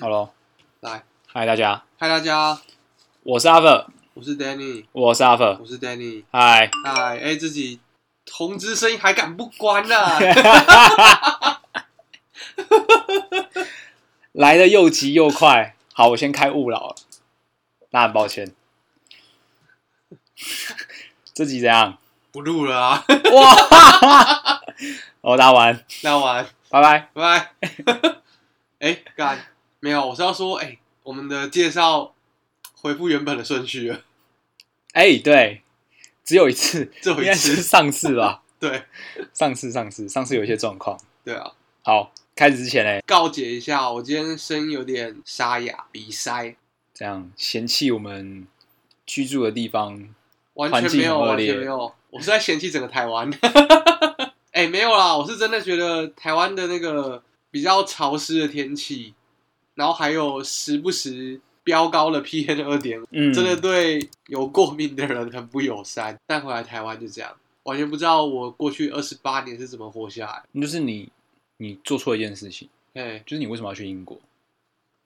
好喽，来，嗨大家，嗨大家，我是阿粉，我是 Danny，我是阿粉，我是 Danny，嗨，嗨，哎，自己通知声音还敢不关呢、来的又急又快。好，我先开勿扰了，那很抱歉。这集怎样？不录了啊，哇！我打完，那完，拜拜。拜拜。哎，干，没有，我是要说，哎，我们的介绍回复原本的顺序了，哎、对，只有一次，只有一应该是次，上次吧？对，上次，上次，上次有一些状况。对啊。好，开始之前嘞，告解一下，我今天声音有点沙哑，鼻塞，这样嫌弃我们居住的地方，完全没有，完很恶劣全没有，我是在嫌弃整个台湾。哎、没有啦，我是真的觉得台湾的那个比较潮湿的天气，然后还有时不时飙高 的 PM 二点五，嗯，真的对有过敏的人很不友善。但回来台湾就这样，完全不知道我过去二十八年是怎么活下来。就是你，你做错一件事情。哎、就是你为什么要去英国？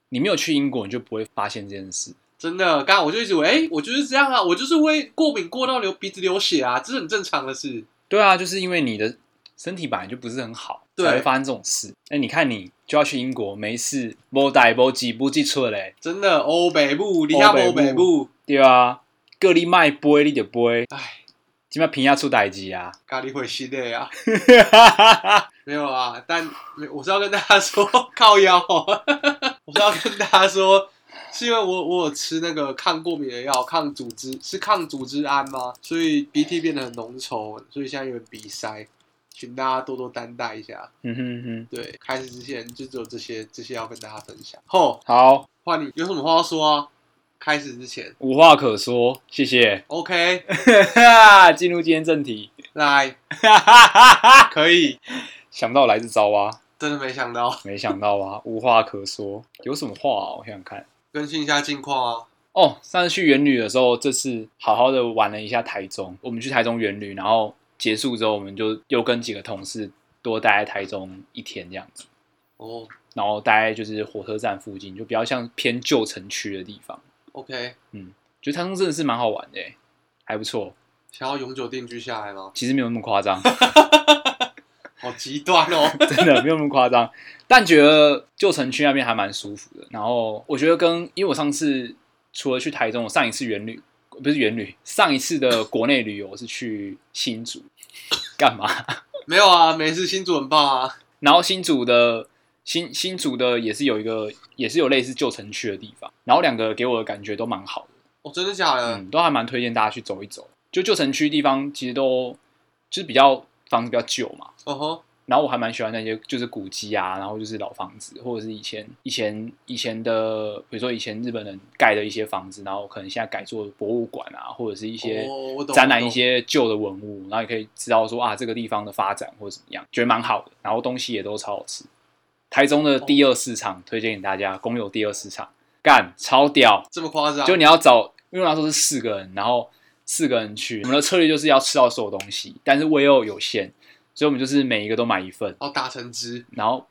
你没有去英国，你就不会发现这件事。真的，刚刚我就一直以为，哎、我就是这样啊，我就是会过敏过到流鼻子流血啊，这是很正常的事。对啊，就是因为你的身体本来就不是很好，对才会发生这种事。哎，你看你就要去英国，没事，不带不记不记错嘞，真的，欧北部，你下欧北部，对啊，各你卖杯你就杯，哎，今麦平下出代志啊。咖喱会系列啊。没有啊，但我是要跟大家说 靠腰、哦，我是要跟大家说，是因为我我有吃那个抗过敏的药，抗组织是抗组织胺吗？所以鼻涕变得很浓稠，所以现在有点鼻塞，请大家多多担待一下。嗯哼哼，对，开始之前就只有这些这些要跟大家分享。后好，换你有什么话要说啊？开始之前无话可说，谢谢。，OK，进入今天正题，来，可以，想不到来自招啊，真的没想到，没想到啊，无话可说。有什么话啊？我想想看。更新一下近况啊。哦，上次去元旅的时候，这次好好的玩了一下台中。我们去台中园旅，然后结束之后，我们就又跟几个同事多待在台中一天这样子，哦然后待在就是火车站附近，就比较像偏旧城区的地方。，OK，嗯觉得台中真的是蛮好玩的欸，还不错。想要永久定居下来吗？其实没有那么夸张，好极端哦。真的没有那么夸张。但觉得旧城区那边还蛮舒服的。然后我觉得跟因为我上次除了去台中，我上一次远旅不是原旅，上一次的国内旅游是去新竹，干嘛？没有啊，每次新竹很棒啊。然后新竹的新新竹的也是有一个也是有类似旧城区的地方，然后两个给我的感觉都蛮好的，哦，真的假的？嗯，都还蛮推荐大家去走一走。就旧城区地方其实都就是比较房子比较旧嘛，哦吼，然后我还蛮喜欢那些就是古迹啊，然后就是老房子，或者是以前以前以前的，比如说以前日本人盖的一些房子，然后可能现在改做博物馆啊，或者是一些展览一些旧的文物，然后也可以知道说啊这个地方的发展或者怎么样，觉得蛮好的。然后东西也都超好吃。台中的第二市场推荐给大家，公有第二市场，干超屌！这么夸张？就你要找，因为那时候是四个人，然后四个人去，我们的策略就是要吃到所有东西，但是胃又有限，所以我们就是每一个都买一份，哦打成汁，然后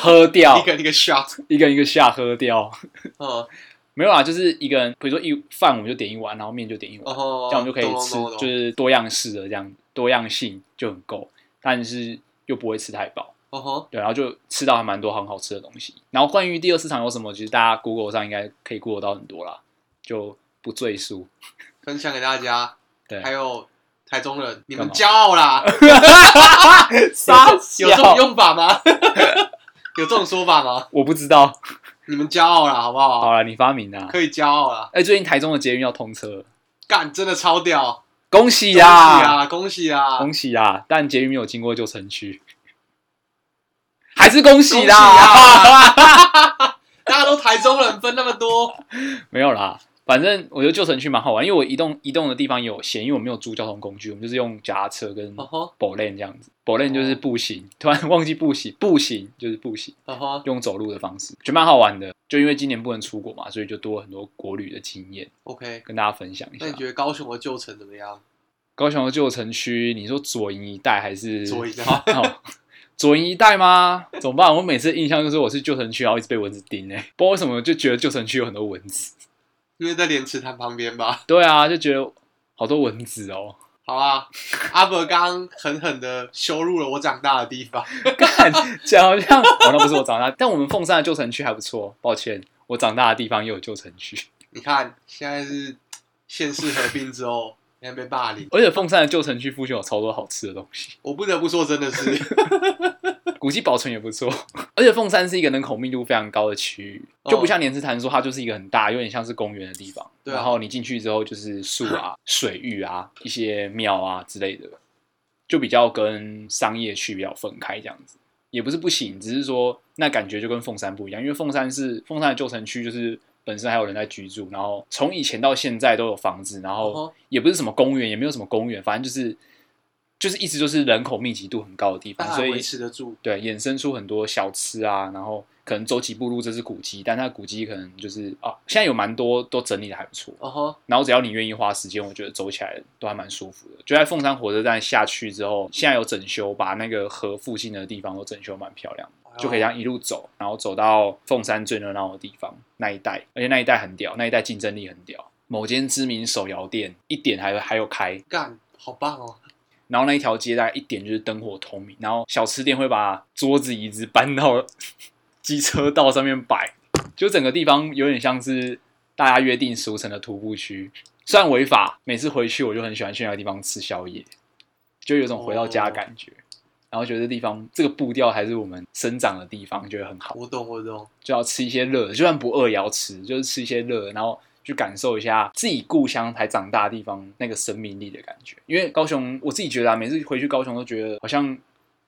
喝掉 一，个一个 shot，一个一个下喝掉。嗯，没有啦，就是一个人，比如说一饭我们就点一碗，然后面就点一碗，这样我们就可以吃就是多样式的这样，多样性就很够，但是又不会吃太饱。哦吼，对，然后就吃到还蛮多很好吃的东西。然后关于第二市场有什么，其实大家 Google 上应该可以 Google 到很多啦，就不赘述。分享给大家。对，还有台中人，你们骄傲啦，傻有这种用法吗？有这种说法吗？我不知道。你们骄傲啦，好不好？好了，你发明的、啊。可以骄傲啦，哎，最近台中的捷运要通车了，干真的超屌，恭喜恭喜啦！啊，恭喜呀！恭喜呀！但捷运没有经过旧城区，还是恭恭喜喜啦！啊！大家都台中人，分那么多，没有啦，反正我觉得旧城区蛮好玩，因为我移动移动的地方有限，因为我没有租交通工具，我们就是用脚踏车跟哦吼，步链这样子。步链就是步行，突然忘记步行，步行就是步行，用走路的方式，觉得蛮好玩的。就因为今年不能出国嘛，所以就多了很多国旅的经验，OK。跟大家分享一下那你。觉得高雄的旧城怎么样？高雄的旧城区，你说左营一带还是左营啊 哦，左营一带吗？怎么办？我每次印象就是我是旧城区，然后一直被蚊子叮哎、不知道为什么就觉得旧城区有很多蚊子。因为在莲池潭旁边吧。对啊，就觉得好多蚊子哦。好啊，阿伯刚刚狠狠的羞辱了我长大的地方。干，讲好像哦，那不是我长大，但我们凤山的旧城区还不错。抱歉，我长大的地方也有旧城区，你看，现在是县市合并之后，现在被霸凌。而且凤山的旧城区附近有超多好吃的东西，我不得不说，真的是，古迹保存也不错。而且凤山是一个人口密度非常高的区域，就不像莲池潭说它就是一个很大，有点像是公园的地方。对啊然后你进去之后就是树啊、水域啊、一些庙啊之类的，就比较跟商业区比较分开这样子。也不是不行，只是说那感觉就跟凤山不一样，因为凤山是凤山的旧城区，就是本身还有人在居住，然后从以前到现在都有房子，然后哦也不是什么公园，也没有什么公园，反正就是就是一直就是人口密集度很高的地方，所以维持得住。对，衍生出很多小吃啊，然后可能走几步路这是古迹，但它古迹可能就是啊，现在有蛮多都整理的还不错。哦吼，然后只要你愿意花时间，我觉得走起来都还蛮舒服的。就在凤山火车站下去之后，现在有整修，把那个河附近的地方都整修蛮漂亮的，就可以这样一路走，然后走到凤山最热闹的地方那一带，而且那一带很屌，那一带竞争力很屌。某间知名手摇店一点还还有开，干，好棒哦！然后那一条街大概一点就是灯火通明，然后小吃店会把桌子椅子搬到机车道上面摆，就整个地方有点像是大家约定俗成的徒步区，虽然违法，每次回去我就很喜欢去那个地方吃宵夜，就有种回到家的感觉。然后觉得这地方这个步调还是我们生长的地方，觉得很好，我懂，我懂。就要吃一些热的，就算不饿也要吃，就是吃一些热的，然后去感受一下自己故乡才长大的地方那个生命力的感觉。因为高雄，我自己觉得啊，每次回去高雄都觉得好像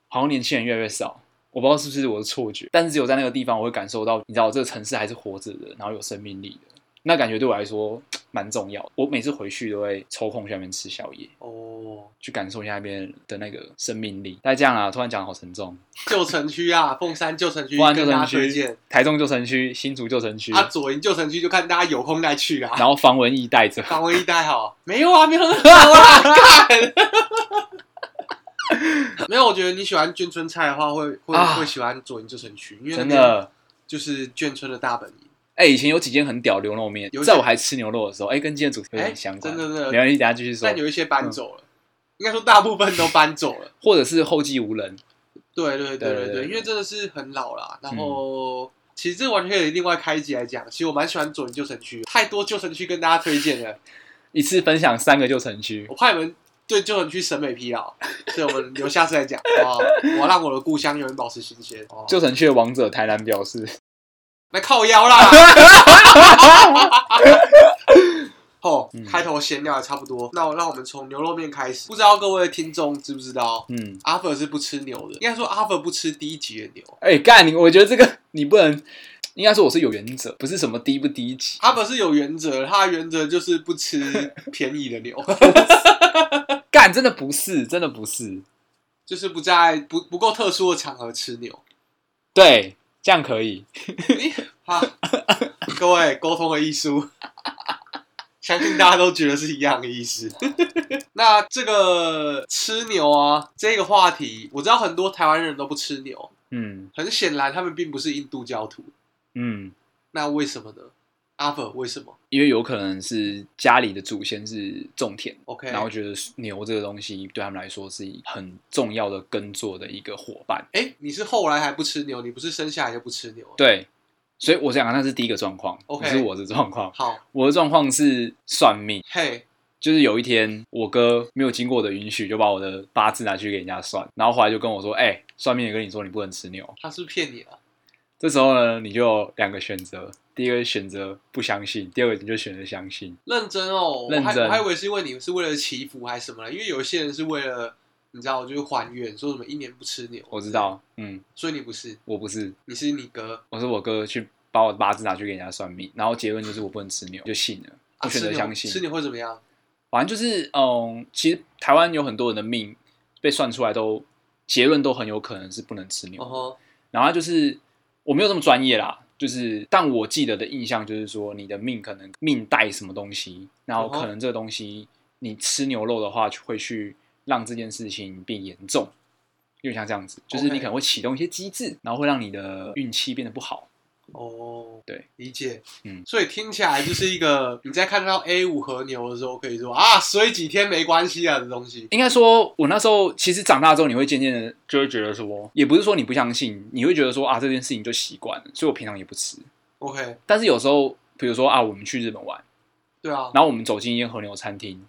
好像年轻人越来越少，我不知道是不是我的错觉，但是只有在那个地方，我会感受到，你知道这个城市还是活着的，然后有生命力的。那感觉对我来说蛮重要的。我每次回去都会抽空去那边吃宵夜，哦，去感受一下那边的那个生命力。大概这样啊，突然讲得好沉重。旧城区啊，凤山旧城区不然旧城区台中旧城区、新竹旧城区，啊，左营旧城区就看大家有空再去啊。然后防蚊衣带着。防蚊一带好，没有啊，没有啊，干。没有，我觉得你喜欢眷村菜的话，会会、啊会喜欢左营旧城区，因为真的，就是眷村的大本营。哎、以前有几间很屌牛肉面在我还吃牛肉的时候，哎、跟今天主题有哎点相关。真的真的没关系，等一下继续说但。有一些搬走了，应该说大部分都搬走了。或者是后继无人，对对对对对，因为真的是很老啦。然后、其实这完全可以另外开一集来讲。其实我蛮喜欢左营旧城区，太多旧城区跟大家推荐了，一次分享三个旧城区我。怕你们对旧城区审美疲劳，所以我们留下次再讲，好不好？我要让我的故乡永远保持新鲜。哦旧城区的王者台南表示，来靠腰啦！哦嗯，开头闲聊也差不多，那我让我们从牛肉面开始。不知道各位听众知不知道，嗯，阿粉是不吃牛的，应该说阿粉不吃低级的牛。哎、干你，我觉得这个你不能，应该说我是有原则，不是什么低不低级。阿佛是有原则的，他的原则就是不吃便宜的牛，干，真的不是，真的不是。就是不在不不够特殊的场合吃牛。对，这样可以。好，各位沟通的艺术，相信大家都觉得是一样的意思。那这个吃牛啊，这个话题，我知道很多台湾人都不吃牛，嗯很显然他们并不是印度教徒。嗯，那为什么呢？阿佛为什么因为有可能是家里的祖先是种田？OK，然后觉得牛这个东西对他们来说是很重要的耕作的一个伙伴。哎，你是后来还不吃牛，你不是生下来就不吃牛？，对，所以我想那是第一个状况 OK 不是我的状况。好，我的状况是算命，嘿，就是有一天我哥没有经过我的允许，就把我的八字拿去给人家算，然后后来就跟我说：“哎、算命也跟你说你不能吃牛。他是不是骗你了？”这时候呢，你就有两个选择，第一个选择不相信，第二个你就选择相信。认真哦，认真我还我还以为是因为你是为了祈福还是什么呢？因为有些人是为了你知道，就是还愿，说什么一年不吃牛。我知，道，嗯，所以你不是，我不是，你是你哥。我是我哥去把我的八字拿去给人家算命，然后结论就是我不能吃牛，就信了，啊我选择相信。吃牛会怎么样？反正就是，嗯，其实台湾有很多人的命被算出来都结论都很有可能是不能吃牛。哦吼，然后就是我没有这么专业啦，就是但我记得的印象就是说，你的命可能命带什么东西，然后可能这个东西你吃牛肉的话，就会去让这件事情变严重。有点像这样子，就是你可能会启动一些机制，然后会让你的运气变得不好。哦，对，理解。嗯所以听起来就是一个你在看到 A 五和牛的时候，可以说啊，水几天没关系啊的东西。应该说，我那时候其实长大之后，你会渐渐的就会觉得说，也不是说你不相信，你会觉得说啊，这件事情就习惯了，所以我平常也不吃。OK，但是有时候，比如说啊，我们去日本玩，对啊，然后我们走进一间和牛餐厅，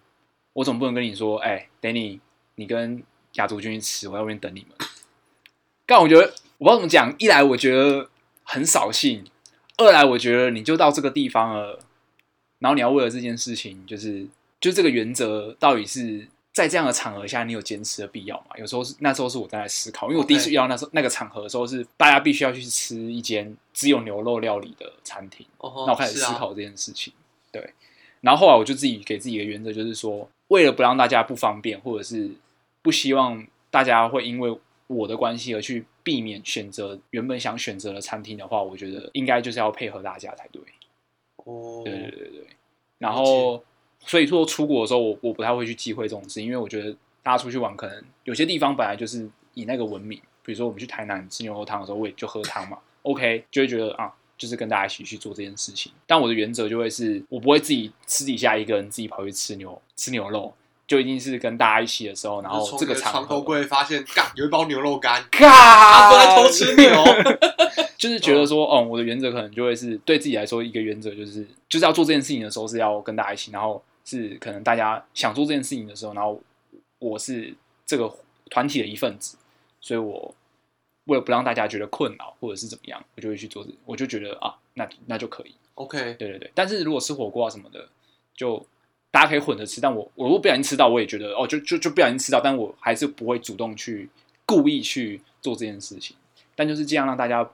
我总不能跟你说，哎、d a n n y 你跟亚竹君去吃，我在外面等你们。但我觉得我不知道怎么讲，一来我觉得很扫兴，二来我觉得你就到这个地方了，然后你要为了这件事情，就是就这个原则到底是在这样的场合下，你有坚持的必要吗？有时候是那时候是我在思考，因为我第一次遇到那时候那个场合的时候是大家必须要去吃一间只有牛肉料理的餐厅。哦那我开始思考这件事情，对。然后后来我就自己给自己一个原则，就是说，为了不让大家不方便，或者是不希望大家会因为我的关系而去避免选择原本想选择的餐厅的话，我觉得应该就是要配合大家才对。哦，对对对对。然后，所以说出国的时候，我我不太会去忌讳这种事，因为我觉得大家出去玩，可能有些地方本来就是以那个闻名，比如说我们去台南吃牛肉汤的时候，我也就喝汤嘛，OK，就会觉得啊，就是跟大家一起去做这件事情。但我的原则就会是我不会自己私底下一个人自己跑去吃牛吃牛肉，就一定是跟大家一起的时候，然后这个场床头柜发现，嘎有一包牛肉干，嘎阿哥在偷吃牛。就是觉得说，哦、我的原则可能就会是对自己来说一个原则，就是就是要做这件事情的时候是要跟大家一起，然后是可能大家想做这件事情的时候，然后我是这个团体的一份子，所以我为了不让大家觉得困扰或者是怎么样，我就会去做这，我就觉得啊，那那就可以，OK，对对对。但是如果吃火锅啊什么的，就大家可以混着吃，但我我如果不小心吃到，我也觉得哦，就就就不小心吃到，但我还是不会主动去故意去做这件事情，但就是这样让大家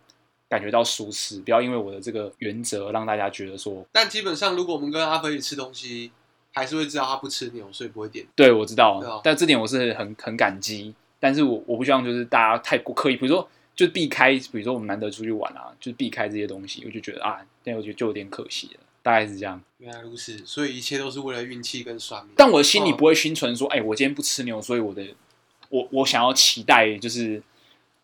感觉到舒适，不要因为我的这个原则让大家觉得说，但基本上如果我们跟阿飞一起吃东西，还是会知道他不吃牛，所以不会点。对我知道，但这点我是很很感激，但是我我不希望就是大家太过刻意，比如说就避开，比如说我们难得出去玩啊，就是避开这些东西，我就觉得啊，那我觉得就有点可惜了，大概是这样。原来如此，所以一切都是为了运气跟算命。但我的心里哦不会心存说，哎、我今天不吃牛，所以我的我我想要期待就是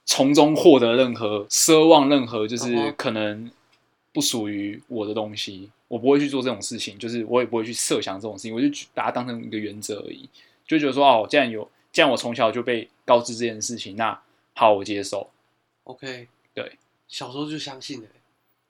从中获得任何奢望，任何就是可能不属于我的东西，我不会去做这种事情，就是我也不会去设想这种事情，我就把它当成一个原则而已，就觉得说哦，既然有，既然我从小就被告知这件事情，那好，我接受。OK，对，小时候就相信了、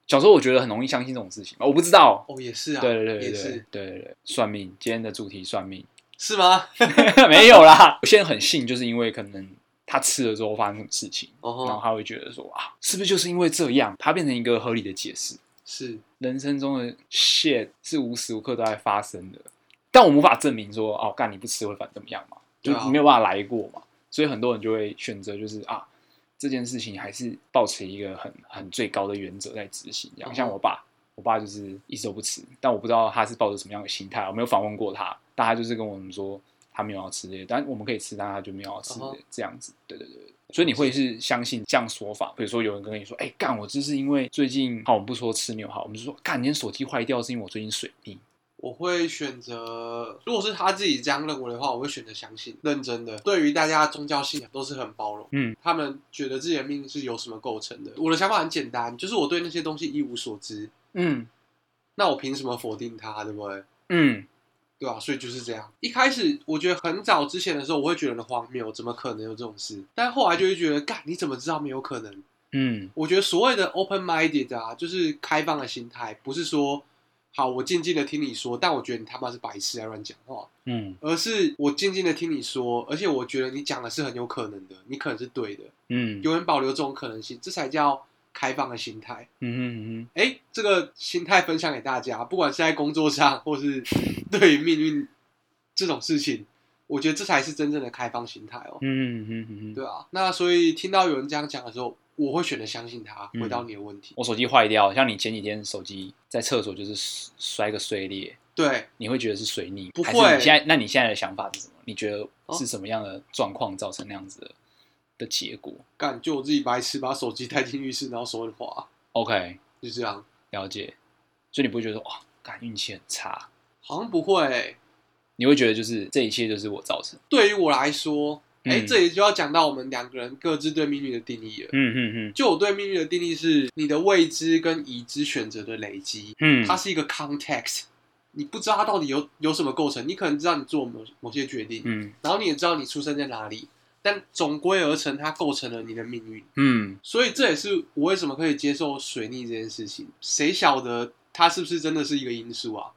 小时候我觉得很容易相信这种事情，我不知道。哦，也是啊，对对对对对也是对对对，算命，今天的主题算命。是吗？没有啦，有些人很信，就是因为可能他吃了之后发生什么事情，然后他会觉得说啊，是不是就是因为这样，它变成一个合理的解释？是人生中的 shit 是无时无刻都在发生的，但我们无法证明说哦，干你不吃会反怎么样嘛，就对啊没有办法来过嘛，所以很多人就会选择就是啊，这件事情还是保持一个很很最高的原则在执行，这样。嗯像我爸，我爸就是一直都不吃，但我不知道他是抱着什么样的心态，我没有访问过他，但他就是跟我们说他没有要吃这些，但我们可以吃，但他就没有要吃嗯哼这样子。对对对对。所以你会是相信这样说法？比如说有人跟你说：“哎、干，我就是因为最近好，我们不说吃牛好，我们就说干，你的手机坏掉是因为我最近水逆。我会选择，如果是他自己这样认为的话，我会选择相信，认真的。对于大家宗教信仰都是很包容，嗯，他们觉得自己的命是由什么构成的。我的想法很简单，就是我对那些东西一无所知，嗯那我凭什么否定它，对不对？嗯对吧、所以就是这样。一开始我觉得很早之前的时候，我会觉得很荒谬，怎么可能有这种事？但后来就会觉得，干，你怎么知道没有可能？嗯我觉得所谓的 open minded 啊，就是开放的心态，不是说好我静静的听你说，但我觉得你他妈是白痴，在乱讲话，嗯而是我静静的听你说，而且我觉得你讲的是很有可能的，你可能是对的，嗯永远保留这种可能性，这才叫开放的心态。嗯嗯嗯哎，这个心态分享给大家，不管是在工作上，或是 对于命运这种事情，我觉得这才是真正的开放心态哦。嗯嗯嗯，对啊，那所以听到有人这样讲的时候，我会选择相信他。嗯回答你的问题，我手机坏掉，像你前几天手机在厕所就是摔个碎裂，对，你会觉得是水逆？不会你现在，那你现在的想法是什么？你觉得是什么样的状况造成那样子的的结果干就我自己白痴，把手机带进浴室，然后手很滑，？OK，就这样。了解。所以你不会觉得哇，感运气很差，好像不会欸、你会觉得就是这一切就是我造成。对于我来说，哎、嗯这里就要讲到我们两个人各自对命运的定义了。嗯嗯嗯就我对命运的定义是，你的未知跟已知选择的累积，嗯，它是一个 context，你不知道它到底有有什么构成，你可能知道你做某某些决定，嗯然后你也知道你出生在哪里，但总归而成，它构成了你的命运。嗯所以这也是我为什么可以接受水逆这件事情。谁晓得它是不是真的是一个因素啊？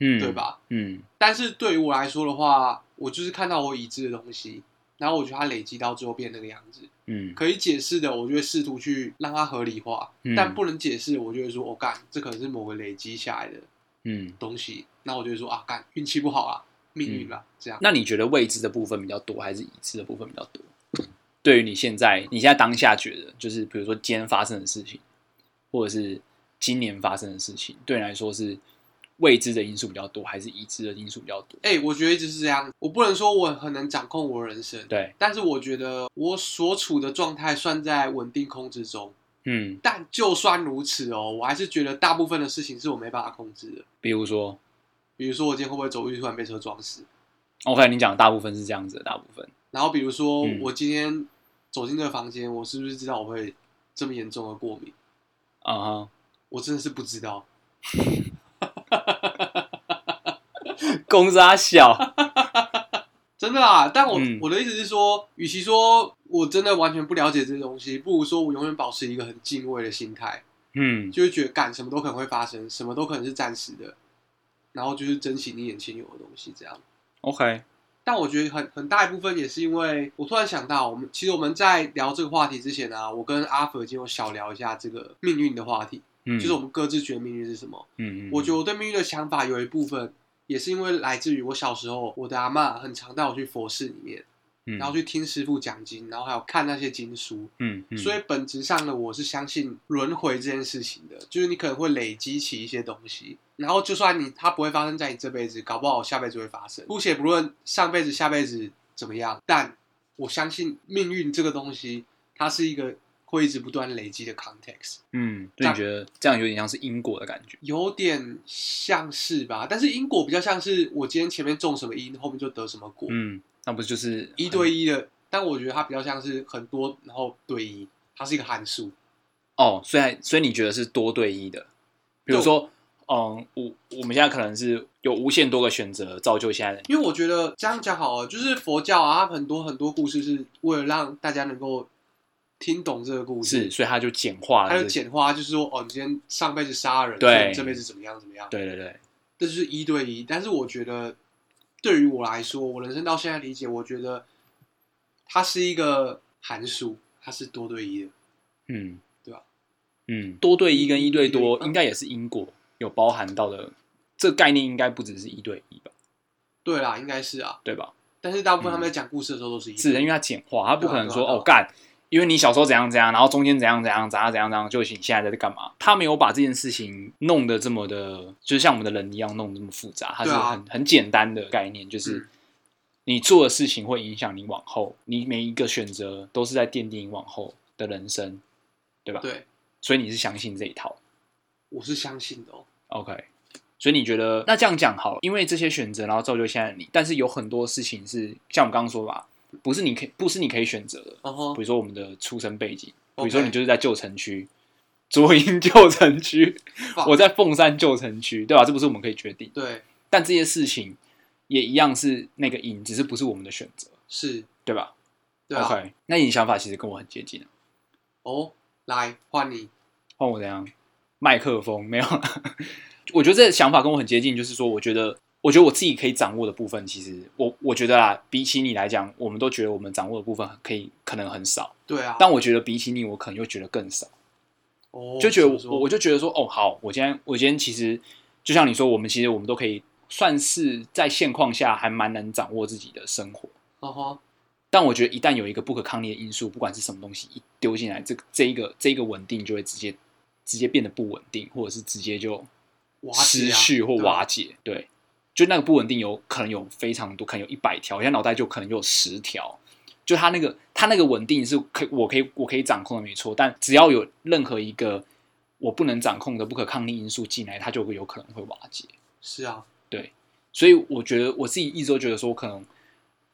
嗯，对？吧？嗯但是对于我来说的话，我就是看到我已知的东西，然后我觉得它累积到最后变那个样子，嗯可以解释的，我就会试图去让它合理化；嗯但不能解释，我就会说，我、哦、干，这可能是某个累积下来的嗯。东西。那我就会说啊，干，运气不好啊，命运啦，这样。那你觉得未知的部分比较多，还是已知的部分比较多？对于你现在，你现在当下觉得，就是比如说今天发生的事情，或者是今年发生的事情，对你来说是未知的因素比较多，还是已知的因素比较多？哎、我觉得一直是这样。我不能说我很能掌控我的人生，对，但是我觉得我所处的状态算在稳定控制中。嗯，但就算如此哦，我还是觉得大部分的事情是我没办法控制的。比如说比如说我今天会不会走路突然被车撞死，，OK，你讲的大部分是这样子的，大部分，然后比如说嗯我今天走进这个房间，我是不是知道我会这么严重的过敏？啊哈，我真的是不知道。公差小，真的啦，但我、嗯。我的意思是说，与其说我真的完全不了解这些东西，不如说我永远保持一个很敬畏的心态，嗯。就是觉得干什么都可能会发生，什么都可能是暂时的，然后就是珍惜你眼前有的东西这样。，OK，但我觉得很很大一部分也是因为我突然想到，我们其实我们在聊这个话题之前啊，我跟阿佛已经有小聊一下这个命运的话题，嗯，就是我们各自觉得命运是什么。嗯嗯，我觉得我对命运的想法有一部分也是因为来自于我小时候，我的阿嬷很常带我去佛寺里面，嗯，然后去听师傅讲经，然后还有看那些经书。嗯嗯，所以本质上呢，我是相信轮回这件事情的，就是你可能会累积起一些东西，然后就算你它不会发生在你这辈子，搞不好下辈子会发生。姑且不论上辈子、下辈子怎么样，但我相信命运这个东西，它是一个会一直不断累积的 context，嗯，就你觉得这样有点像是因果的感觉，有点像是吧？但是因果比较像是我今天前面种什么因，后面就得什么果，嗯，那不就是一对一的。但我觉得它比较像是很多，然后对一，它是一个函数。哦，所以所以你觉得是多对一的，比如说，嗯，我我们现在可能是有无限多个选择造就现在因为我觉得这样讲好了，就是佛教啊，它很多很多故事是为了让大家能够听懂这个故事，是，所以他就简化了它这个，就简化，就是说哦，你今天上辈子杀人，对。这辈子怎么样怎么样，对对对，这就是一对一。但是我觉得对于我来说，我人生到现在理解，我觉得它是一个函数，它是多对一的。嗯，对吧？嗯，多对一跟一对多应该也是因果有包含到的，这个概念应该不只是一对一吧，对啦，应该是啊。对吧？但是大部分他们在讲故事的时候都是一对一。是，因为它简化，他不可能说啊啊。哦干，因为你小时候怎样怎样，然后中间怎样怎样怎样怎样怎样，就是你现在在干嘛？他没有把这件事情弄得这么的，就是像我们的人一样弄得这么复杂，它是很很简单的概念，就是嗯你做的事情会影响你往后，你每一个选择都是在奠定你往后的人生，对吧？对，所以你是相信这一套我是相信的哦。，OK？所以你觉得那这样讲好了，因为这些选择，然后造就现在的你，但是有很多事情是像我们刚刚说吧，不是你可以，不是你可以选择的，比如说我们的出生背景，比如说你就是在旧城区，左营旧城区我在凤山旧城区，对吧？这不是我们可以决定，对，但这些事情也一样是那个因，只是不是我们的选择，是，对吧对啊。？OK，那你的想法其实跟我很接近啊。哦，来换你。换我怎样？麦克风没有啦，我觉得这个想法跟我很接近，就是说，我觉得，我觉得我自己可以掌握的部分，其实我我觉得啦，比起你来讲，我们都觉得我们掌握的部分可以可能很少，对啊。但我觉得比起你，我可能又觉得更少。哦，就觉得我我就觉得说，哦，好，我今天我今天其实就像你说，我们其实我们都可以算是在现况下还蛮能掌握自己的生活。哦吼，但我觉得一旦有一个不可抗力的因素，不管是什么东西一丢进来，这个这一个这一个稳定就会直接直接变得不稳定，或者是直接就瓦失去或瓦解。对，就那个不稳定有可能有非常多，可能有一百条，我现在脑袋就可能有十条。就它那个它那个稳定是可以我可以我可以掌控的没错，但只要有任何一个我不能掌控的不可抗力因素进来，它就会有可能会瓦解。是啊，对，所以我觉得我自己一直都觉得说，可能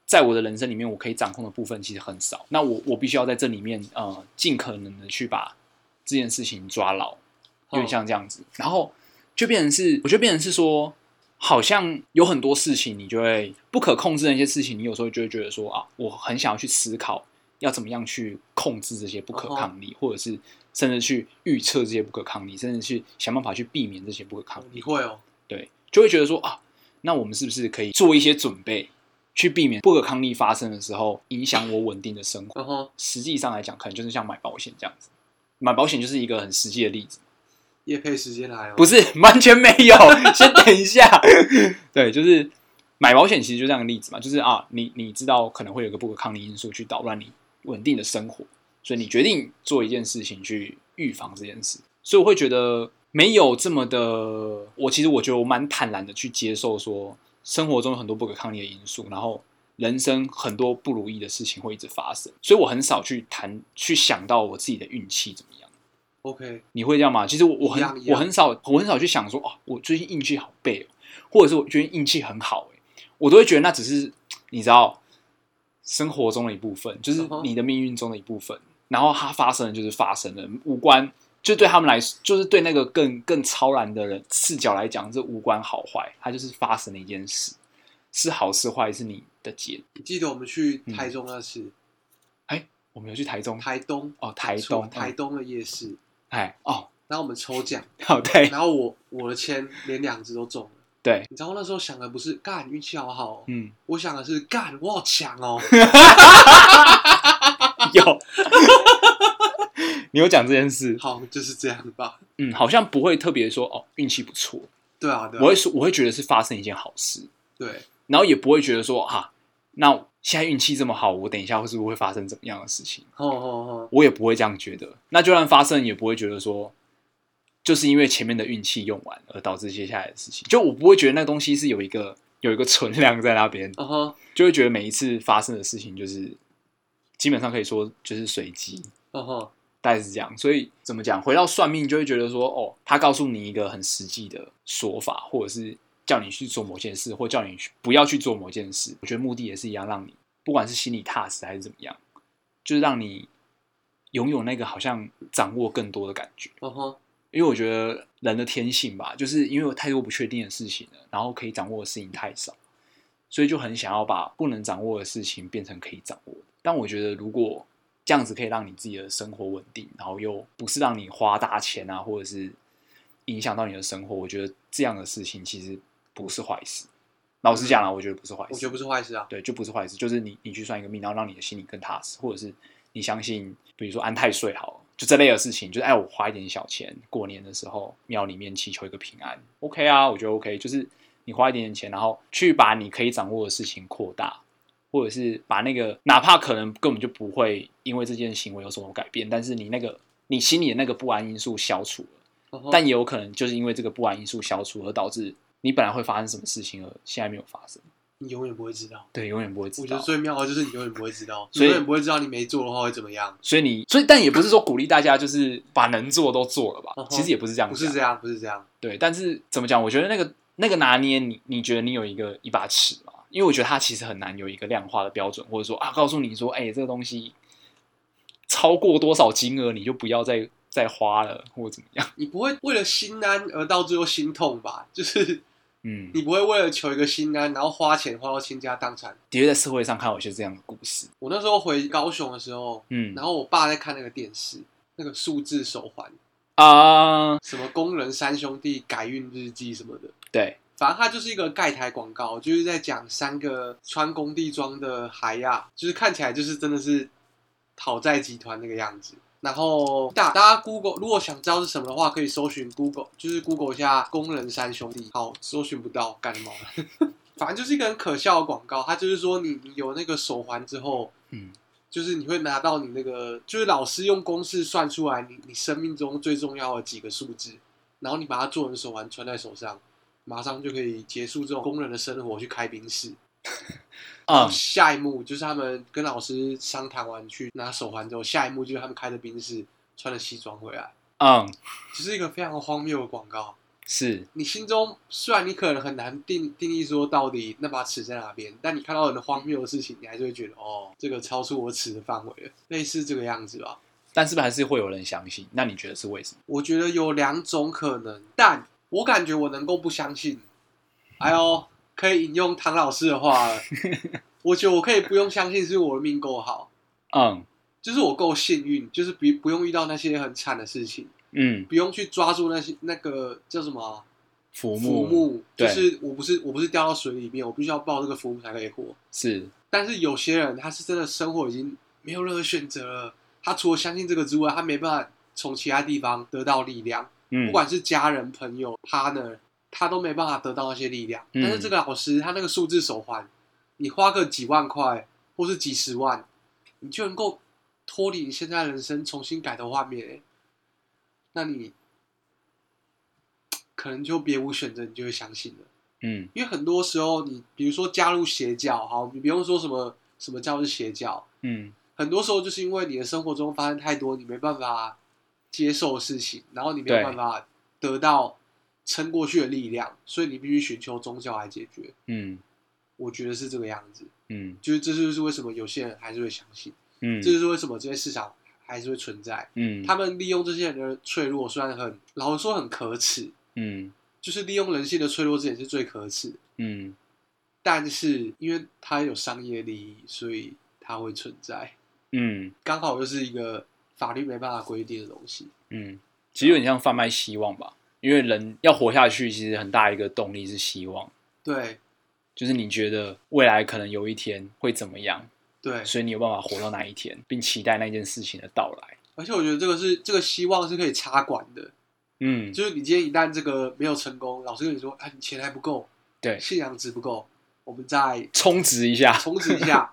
在我的人生里面，我可以掌控的部分其实很少。那我我必须要在这里面呃，尽可能的去把这件事情抓牢，有点像这样子。然后就变成是，我觉得变成是说，好像有很多事情你就会不可控制的一些事情，你有时候就会觉得说啊，我很想要去思考要怎么样去控制这些不可抗力，或者是甚至去预测这些不可抗力，甚至去想办法去避免这些不可抗力。你会哦，对，就会觉得说啊，那我们是不是可以做一些准备？去避免不可抗力发生的时候影响我稳定的生活。实际上来讲，可能就是像买保险这样子。买保险就是一个很实际的例子。业配时间来哦，不是 完全没有，先等一下。对，就是买保险其实就这样的例子嘛，就是啊，你你知道可能会有个不可抗力因素去捣乱你稳定的生活，所以你决定做一件事情去预防这件事。所以我会觉得没有这么的，我其实我觉得我蛮坦然的去接受说。生活中有很多不可抗力的因素，然后人生很多不如意的事情会一直发生，所以我很少去谈、去想到我自己的运气怎么。OK，你会这样吗？其实我我很我很少我很少去想说哦，我最近运气好背哦，或者是我觉得运气很好哎，我都会觉得那只是你知道生活中的一部分，就是你的命运中的一部分，然后它发生了就是发生了，无关。就对他们来说，就是对那个更更超然的人视角来讲，这无关好坏，它就是发生了一件事，是好是坏是你的结。你记得我们去台中那次？哎，我们有去台中、台东哦，台东、台东的夜市。哎哦，然后我们抽奖，好对，然后我我的签连两只都中了。对，你知道那时候想的不是干运气好好，嗯，我想的是干我好强哦。有。你有讲这件事，好，就是这样吧。嗯，好像不会特别说哦，运气不错。对啊，我会说，我会觉得是发生一件好事。对，然后也不会觉得说哈，那现在运气这么好，我等一下会是不是会发生怎么样的事情？哦哦哦，我也不会这样觉得。那就算发生，也不会觉得说，就是因为前面的运气用完而导致接下来的事情。就我不会觉得那东西是有一个有一个存量在那边，就会觉得每一次发生的事情就是基本上可以说就是随机。嗯哼。大概是这样，所以怎么讲？回到算命，就会觉得说，哦，他告诉你一个很实际的说法，或者是叫你去做某件事，或叫你不要去做某件事。我觉得目的也是一样，让你不管是心里踏实还是怎么样，就是让你拥有那个好像掌握更多的感觉。嗯哼，因为我觉得人的天性吧，就是因为有太多不确定的事情了，然后可以掌握的事情太少，所以就很想要把不能掌握的事情变成可以掌握的。但我觉得如果这样子可以让你自己的生活稳定，然后又不是让你花大钱啊，或者是影响到你的生活。我觉得这样的事情其实不是坏事。老实讲了，我觉得不是坏事。我觉得不是坏事啊。对，就不是坏事。就是你你去算一个命，然后让你的心里更踏实，或者是你相信，比如说安太岁好，就这类的事情，就是哎，我花一点小钱，过年的时候庙里面祈求一个平安，OK 啊，我觉得 OK。就是你花一点点钱，然后去把你可以掌握的事情扩大。或者是把那个，哪怕可能根本就不会因为这件行为有什么改变，但是你那个你心里的那个不安因素消除了，但也有可能就是因为这个不安因素消除而导致你本来会发生什么事情，而现在没有发生。你永远不会知道，对，永远不会知道。我觉得最妙的就是你永远不会知道，永远不会知道你没做的话会怎么样。所以你，所以但也不是说鼓励大家就是把能做都做了吧？其实也不是这样，不是这样，不是这样。对，但是怎么讲？我觉得那个那个拿捏，你你觉得你有一个一把尺吗？因为我觉得它其实很难有一个量化的标准，或者说啊，告诉你说，哎，这个东西超过多少金额，你就不要再再花了，或者怎么样。你不会为了心安而到最后心痛吧？就是，嗯，你不会为了求一个心安，然后花钱花到倾家荡产。的确，在社会上看有些这样的故事。我那时候回高雄的时候，嗯，然后我爸在看那个电视，那个数字手环啊，什么工人三兄弟改运日记什么的，对。反正它就是一个盖台广告，就是在讲三个穿工地装的海亚，就是看起来就是真的是讨债集团那个样子。然后大大家 Google 如果想知道是什么的话，可以搜寻 Google，就是 Google 一下工人三兄弟。好，搜寻不到，干嘛？反正就是一个很可笑的广告。它就是说你你有那个手环之后，嗯，就是你会拿到你那个，就是老师用公式算出来你你生命中最重要的几个数字，然后你把它做成手环穿在手上。马上就可以结束这种工人的生活，去开宾室。啊，下一幕就是他们跟老师商谈完去拿手环之后，下一幕就是他们开着宾士，穿着西装回来。嗯，只是一个非常荒谬的广告。是，你心中虽然你可能很难定定义说到底那把尺在哪边，但你看到很荒谬的事情，你还是会觉得哦，这个超出我尺的范围了，类似这个样子吧。但是不是还是会有人相信？那你觉得是为什么？我觉得有两种可能，但我感觉我能够不相信。哎呦，可以引用唐老师的话了，我觉得我可以不用相信，是我的命够好，嗯。就是我够幸运，就是不不用遇到那些很惨的事情，嗯，不用去抓住那些那个叫什么啊？浮浮木木，就对是我不是我不是掉到水里面，我必须要抱这个浮木才可以活。是，但是有些人他是真的生活已经没有任何选择了，他除了相信这个之外，他没办法从其他地方得到力量，嗯。不管是家人、朋友、partner，他都没办法得到那些力量。嗯但是这个老师他那个数字手环，你花个几万块或是几十万，你就能够脱离你现在人生，重新改头换面、欸。那你可能就别无选择，你就会相信了。嗯因为很多时候你，比如说加入邪教，好，你不用说什么什么教是邪教，嗯很多时候就是因为你的生活中发生太多你没办法接受的事情，然后你没有对办法得到撑过去的力量，所以你必须寻求宗教来解决。嗯我觉得是这个样子，嗯就是这就是为什么有些人还是会相信，嗯这就是为什么这些市场还是会存在。嗯，他们利用这些人的脆弱，虽然很老实说很可耻，嗯就是利用人性的脆弱，这点是最可耻。嗯但是因为它有商业利益，所以它会存在。嗯刚好又是一个法律没办法规定的东西。嗯，其实有点像贩卖希望吧，因为人要活下去，其实很大一个动力是希望，对就是你觉得未来可能有一天会怎么样，对，所以你有办法活到那一天，并期待那件事情的到来。而且我觉得这个是这个希望是可以插管的，嗯，就是你今天一旦这个没有成功，老师跟你说，啊，你钱还不够，对，信仰值不够，我们再充值一下，充值一下。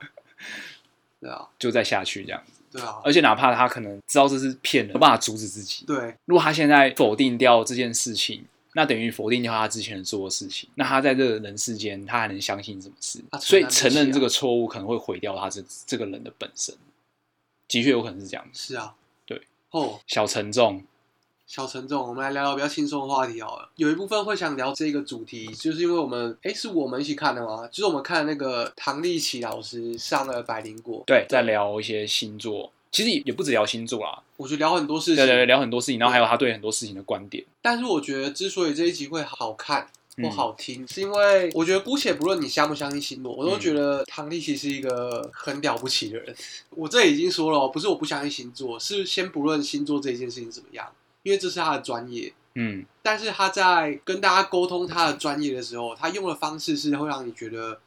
对啊，就再下去这样子。对啊，而且哪怕他可能知道这是骗人，没办法阻止自己。对如果他现在否定掉这件事情，那等于否定掉他之前做的事情。那他在这个人世间，他还能相信什么事所以承认这个错误可能会毁掉他这这个人的本身。的确有可能是这样子，是啊，对。哦，小沉重。小陈总，我们来聊聊比较轻松的话题好了。有一部分会想聊这个主题，就是因为我们，哎，是我们一起看的吗？就是我们看那个唐立奇老师上了《百灵果》，对，在聊一些星座，其实也也不止聊星座啦，我觉得聊很多事情，对对对，聊很多事情，然后还有他对很多事情的观点。但是我觉得，之所以这一集会好看或嗯好听，是因为我觉得姑且不论你相不相信星座，我都嗯觉得唐立奇是一个很了不起的人。我这已经说了哦，不是我不相信星座，是先不论星座这件事情怎么样，因为这是他的专业。嗯但是他在跟大家沟通他的专业的时候，他用的方式是会让你觉得，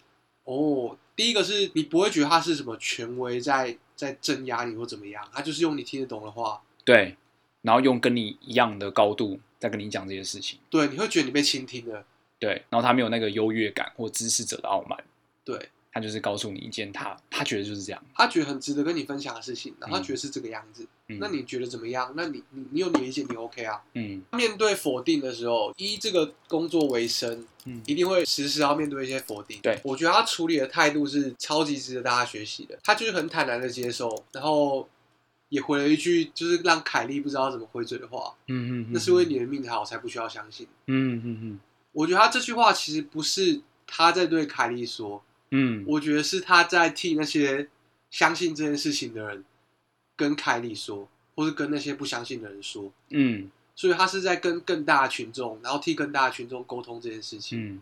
哦，第一个是你不会觉得他是什么权威在在镇压你或怎么样，他就是用你听得懂的话，对，然后用跟你一样的高度在跟你讲这些事情。对，你会觉得你被倾听了，对，然后他没有那个优越感或知识者的傲慢，对。他就是告诉你一件他他觉得就是这样。他觉得很值得跟你分享的事情，然后他嗯觉得是这个样子，嗯那你觉得怎么样？那你你你有你的意见，你 OK 啊？嗯面对否定的时候，以这个工作为生，嗯一定会时时要面对一些否定。对我觉得他处理的态度是超级值得大家学习的。他就是很坦然的接受，然后也回了一句就是让凯莉不知道怎么回嘴的话，嗯嗯，那是因为你的命好，我才不需要相信。嗯嗯嗯我觉得他这句话其实不是他在对凯莉说，嗯。我觉得是他在替那些相信这件事情的人跟凯莉说，或是跟那些不相信的人说，嗯。所以他是在跟更大的群众，然后替更大的群众沟通这件事情。嗯。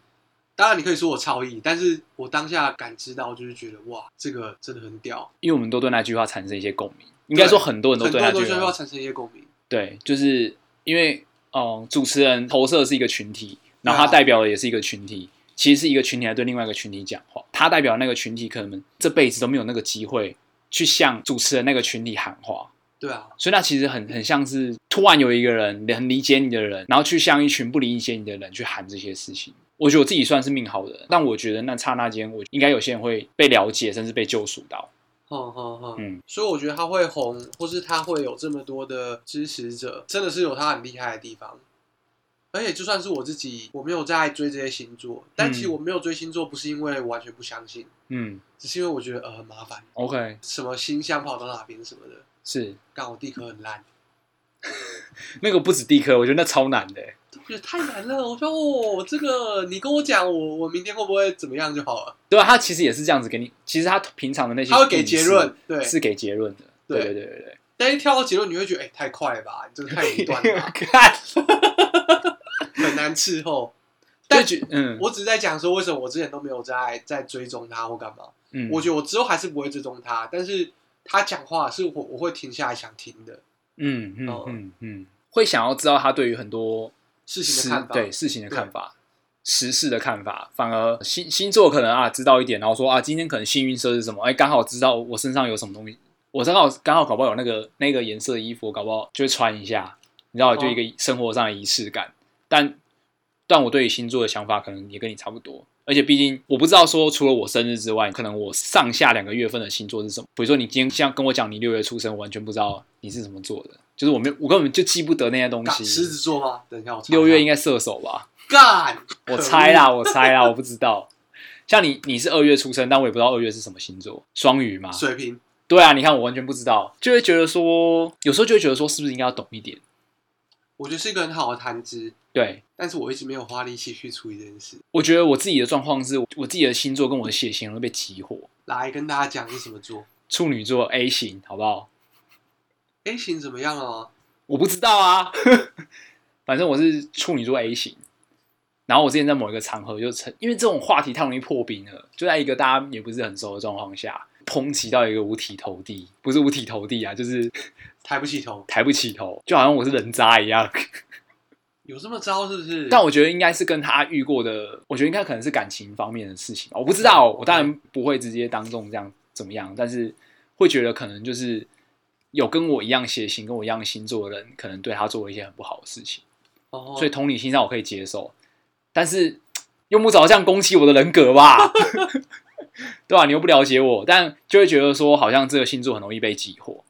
当然，你可以说我超意，但是我当下感知到，就是觉得哇，这个真的很屌，因为我们都对那句话产生一些共鸣，应该说很多人都对那句话，产生一些共鸣。对，就是因为嗯，主持人投射的是一个群体，然后他代表的也是一个群体，其实是一个群体来对另外一个群体讲话，他代表那个群体可能这辈子都没有那个机会去向主持人那个群体喊话，对啊，所以那其实很很像是突然有一个人很理解你的人，然后去向一群不理解你的人去喊这些事情。我觉得我自己算是命好的人，但我觉得那刹那间，我应该有些人会被了解，甚至被救赎到。哼哼哼，嗯所以我觉得他会红，或是他会有这么多的支持者，真的是有他很厉害的地方。而且就算是我自己，我没有在追这些星座，但其实嗯我没有追星座，不是因为我完全不相信，嗯只是因为我觉得呃很麻烦，，OK，什么星象跑到哪边什么的，是但我地壳很烂。那个不止地科，我觉得那超难的我。觉得太难了。我说哦，这个你跟我讲，我我明天会不会怎么样就好了。对啊，他其实也是这样子给你，其实他平常的那些他会给结论，对。是给结论的。对对对对对对。但一跳到结论，你会觉得哎、太快了吧，你这个太武断了 很难伺候。但但觉嗯。我只是在讲说，为什么我之前都没有在在追踪他或干嘛。嗯，我觉得我之后还是不会追踪他，但是他讲话是我我会停下来想听的。嗯嗯哦。嗯嗯，会想要知道他对于很多事情的看法。对事情的看法、时事的看法，反而星星座可能啊知道一点，然后说啊今天可能幸运色是什么，哎刚好知道我身上有什么东西，我正好刚好搞不好有那个那个颜色的衣服，搞不好就会穿一下，你知道就一个生活上的仪式感，但但我对于星座的想法可能也跟你差不多。而且毕竟我不知道说，除了我生日之外，可能我上下两个月份的星座是什么。比如说你今天像跟我讲你六月出生，我完全不知道你是什么座的，就是我没有我根本就记不得那些东西狮。子座吗？等一下我查六月应该该射手吧？干，我猜啦，我猜啦，我不知道。像你，你是二月出生，但我也不知道二月是什么星座，双鱼吗？水瓶。对啊，你看我完全不知道，就会觉得说，有时候就会觉得说，是不是应该要懂一点？我觉得是一个很好的谈资，对，但是我一直没有花力气去处理这件事。我觉得我自己的状况是，我自己的星座跟我的血型会被激活。来跟大家讲是什么座处女座 A 型，好不好？？A 型怎么样啊？我不知道啊，反正我是处女座 A 型。然后我之前在某一个场合就成，因为这种话题太容易破冰了，就在一个大家也不是很熟的状况下，抨击到一个五体投地，不是五体投地啊，就是抬不起头，抬不起头，就好像我是人渣一样。有这么糟是不是？但我觉得应该是跟他遇过的，我觉得应该可能是感情方面的事情吧。我不知道，我当然不会直接当众这样怎么样，但是会觉得可能就是有跟我一样血型、跟我一样星座的人，可能对他做了一些很不好的事情。哦，所以同理心上我可以接受，但是用不着这样攻击我的人格吧？对吧、你又不了解我，但就会觉得说，好像这个星座很容易被激活。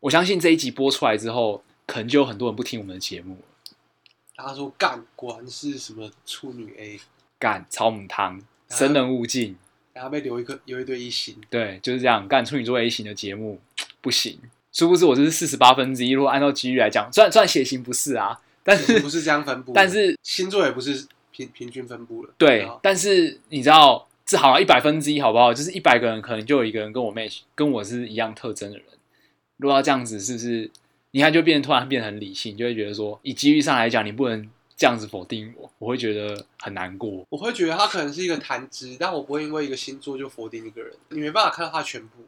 我相信这一集播出来之后，可能就有很多人不听我们的节目了。他说干，果然是什么处女 A，干草母汤，生人勿近。然后被留一个有一堆一星，对，就是这样。干处女座 A 型的节目不行，殊不知我这是四十八分之一。如果按照几率来讲，虽然虽然血型不是啊，但是不是这样分布，但是星座也不是平平均分布了。对啊，但是你知道，这好了一百分之一好不好？就是一百个人，可能就有一个人跟我 match，跟我是一样特征的人。如果要这样子，是不是你看就变突然变得很理性，就会觉得说，以几率上来讲，你不能这样子否定我，我会觉得很难过。我会觉得他可能是一个谈资，但我不会因为一个星座就否定一个人，你没办法看到他全部。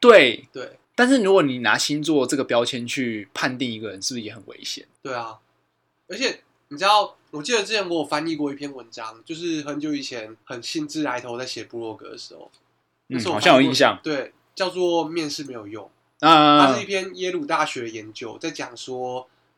对，对但是如果你拿星座这个标签去判定一个人，是不是也很危险？对啊，而且你知道，我记得之前我有翻译过一篇文章，就是很久以前很兴致来头在写部落格的时候，那嗯，时候我好像有印象。对，叫做面试没有用。啊它是一篇耶鲁大学研究，在讲说